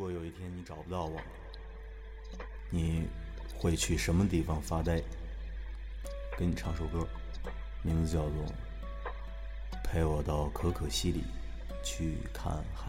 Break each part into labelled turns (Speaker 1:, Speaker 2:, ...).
Speaker 1: 如果有一天你找不到我，你会去什么地方发呆？给你唱首歌，名字叫做《陪我到可可西里去看海》。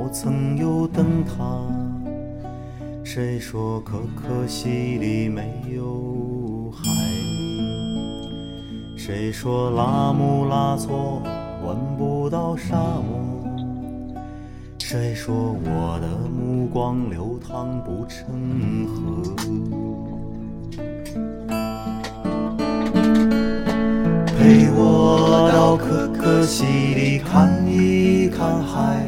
Speaker 1: 我曾有灯塔，谁说可可西里没有海？谁说拉姆拉措闻不到沙漠？谁说我的目光流淌不成河？陪我到可可西里看一看海。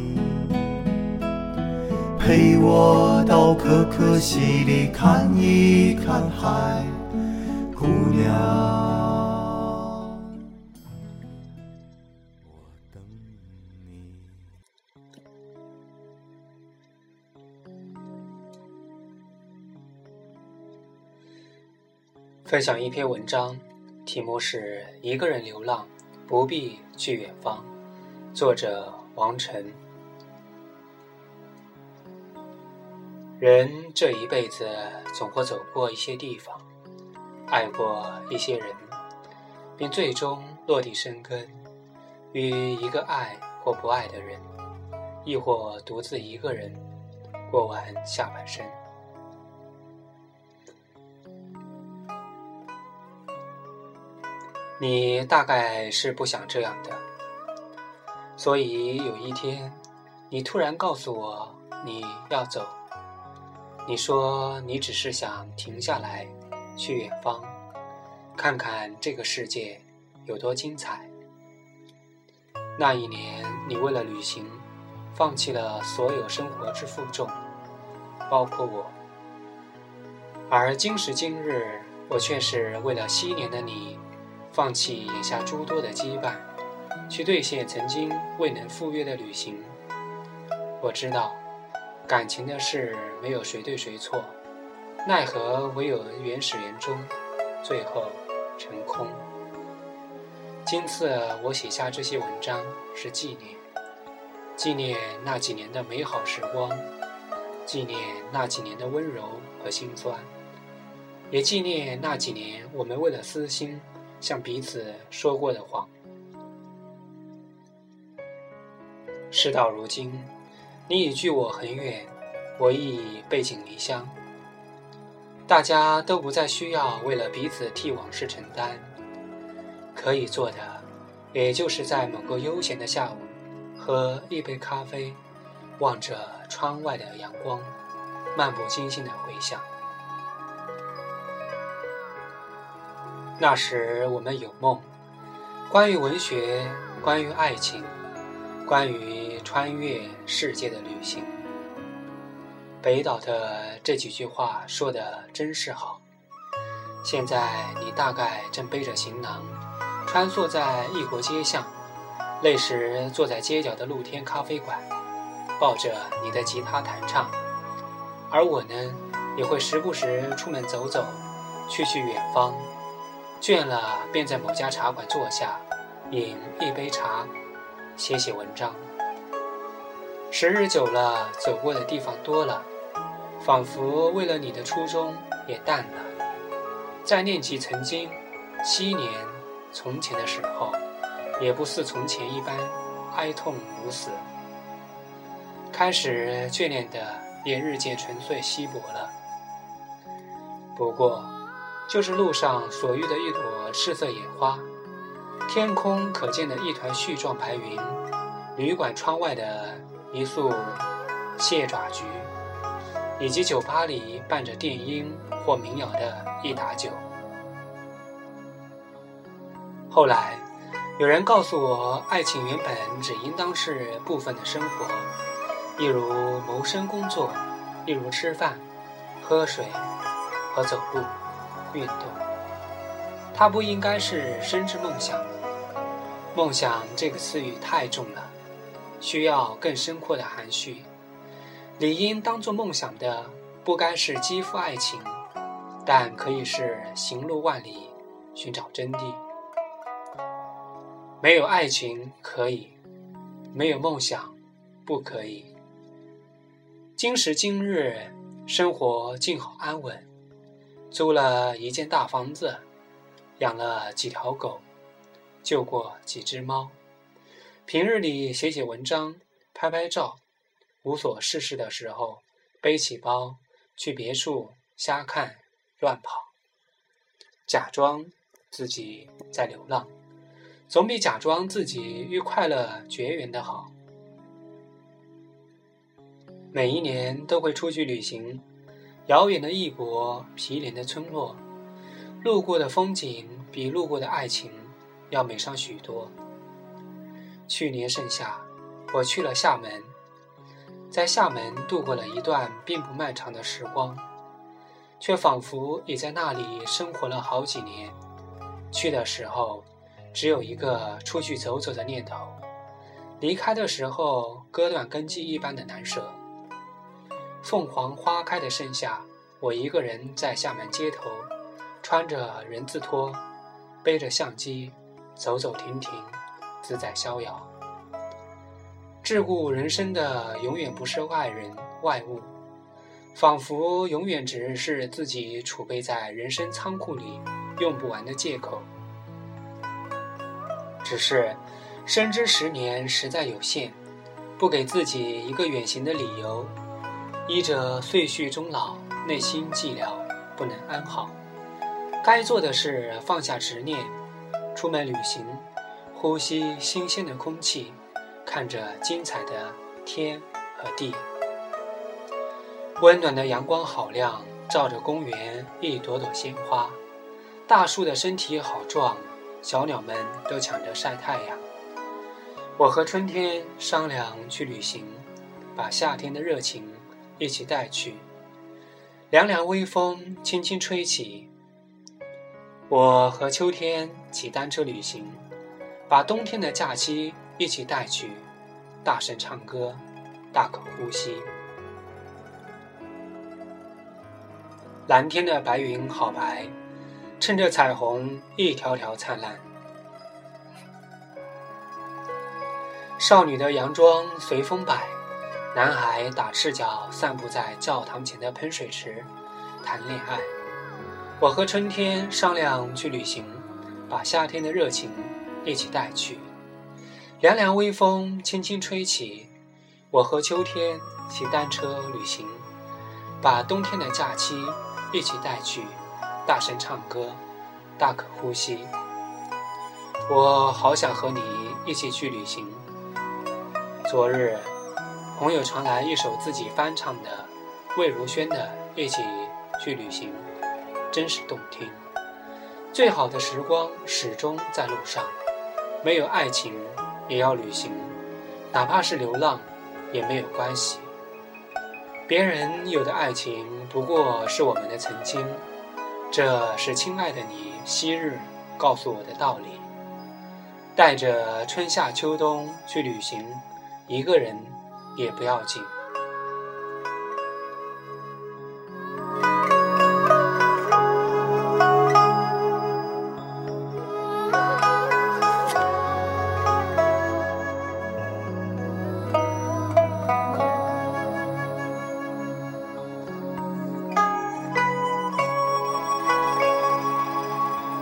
Speaker 1: 陪我到可可西里看一看海，姑娘。
Speaker 2: 分享一篇文章，题目是《一个人流浪，不必去远方》，作者王晨。人这一辈子总会走过一些地方，爱过一些人，并最终落地生根，与一个爱或不爱的人，亦或独自一个人过完下半生。你大概是不想这样的，所以有一天，你突然告诉我你要走。你说你只是想停下来，去远方，看看这个世界有多精彩。那一年，你为了旅行，放弃了所有生活之负重，包括我。而今时今日，我却是为了昔年的你，放弃眼下诸多的羁绊，去兑现曾经未能赴约的旅行。我知道，感情的事没有谁对谁错，奈何唯有原始人终，最后成空。今次我写下这些文章是纪念，纪念那几年的美好时光，纪念那几年的温柔和心酸。也纪念那几年我们为了私心向彼此说过的谎。事到如今，你已距我很远，我亦背井离乡，大家都不再需要为了彼此替往事承担。可以做的，也就是在某个悠闲的下午，喝一杯咖啡，望着窗外的阳光，漫不经心的回想。那时我们有梦，关于文学，关于爱情，关于穿越世界的旅行。北岛的这几句话说的真是好。现在你大概正背着行囊，穿梭在异国街巷，那时坐在街角的露天咖啡馆，抱着你的吉他弹唱，而我呢，也会时不时出门走走，去去远方。倦了，便在某家茶馆坐下，饮一杯茶，写写文章。时日久了，走过的地方多了，仿佛为了你的初衷也淡了。再念起曾经，七年从前的时候，也不似从前一般哀痛如死。开始眷恋的也日渐纯粹稀薄了。不过。就是路上所遇的一朵赤色野花，天空可见的一团絮状白云，旅馆窗外的一束蟹爪菊，以及酒吧里伴着电音或民谣的一打酒。后来，有人告诉我，爱情原本只应当是部分的生活，例如谋生工作，例如吃饭、喝水和走路。运动，它不应该是生之梦想。梦想这个词语太重了，需要更深阔的含蓄。理应当做梦想的，不该是肌肤爱情，但可以是行路万里，寻找真谛。没有爱情可以，没有梦想不可以。今时今日，生活静好安稳。租了一间大房子，养了几条狗，救过几只猫。平日里写写文章，拍拍照，无所事事的时候，背起包去别处瞎看乱跑，假装自己在流浪，总比假装自己与快乐绝缘的好。每一年都会出去旅行。遥远的异国，毗连的村落，路过的风景比路过的爱情要美上许多。去年盛夏，我去了厦门，在厦门度过了一段并不漫长的时光，却仿佛已在那里生活了好几年。去的时候，只有一个出去走走的念头；离开的时候，割断根基一般的难舍。凤凰花开的盛夏，我一个人在厦门街头，穿着人字拖，背着相机，走走停停，自在逍遥。桎梏人生的永远不是外人外物，仿佛永远只是自己储备在人生仓库里用不完的借口。只是深知十年实在有限，不给自己一个远行的理由。医者岁序终老，内心寂寥，不能安好。该做的事放下执念，出门旅行，呼吸新鲜的空气，看着精彩的天和地。温暖的阳光好亮，照着公园一朵朵鲜花。大树的身体好壮，小鸟们都抢着晒太阳。我和春天商量去旅行。把夏天的热情一起带去。凉凉微风轻轻吹起，我和秋天骑单车旅行，把冬天的假期一起带去。大声唱歌，大口呼吸。蓝天的白云好白，趁着彩虹一条条灿烂。少女的洋装随风摆。男孩打赤脚散步在教堂前的喷水池，谈恋爱。我和春天商量去旅行，把夏天的热情一起带去。凉凉微风轻轻吹起，我和秋天骑单车旅行，把冬天的假期一起带去。大声唱歌，大口呼吸。我好想和你一起去旅行。昨日。朋友传来一首自己翻唱的魏如萱的《一起去旅行》，真是动听。最好的时光始终在路上，没有爱情也要旅行，哪怕是流浪也没有关系。别人有的爱情不过是我们的曾经，这是亲爱的你昔日告诉我的道理。带着春夏秋冬去旅行，一个人。也不要紧。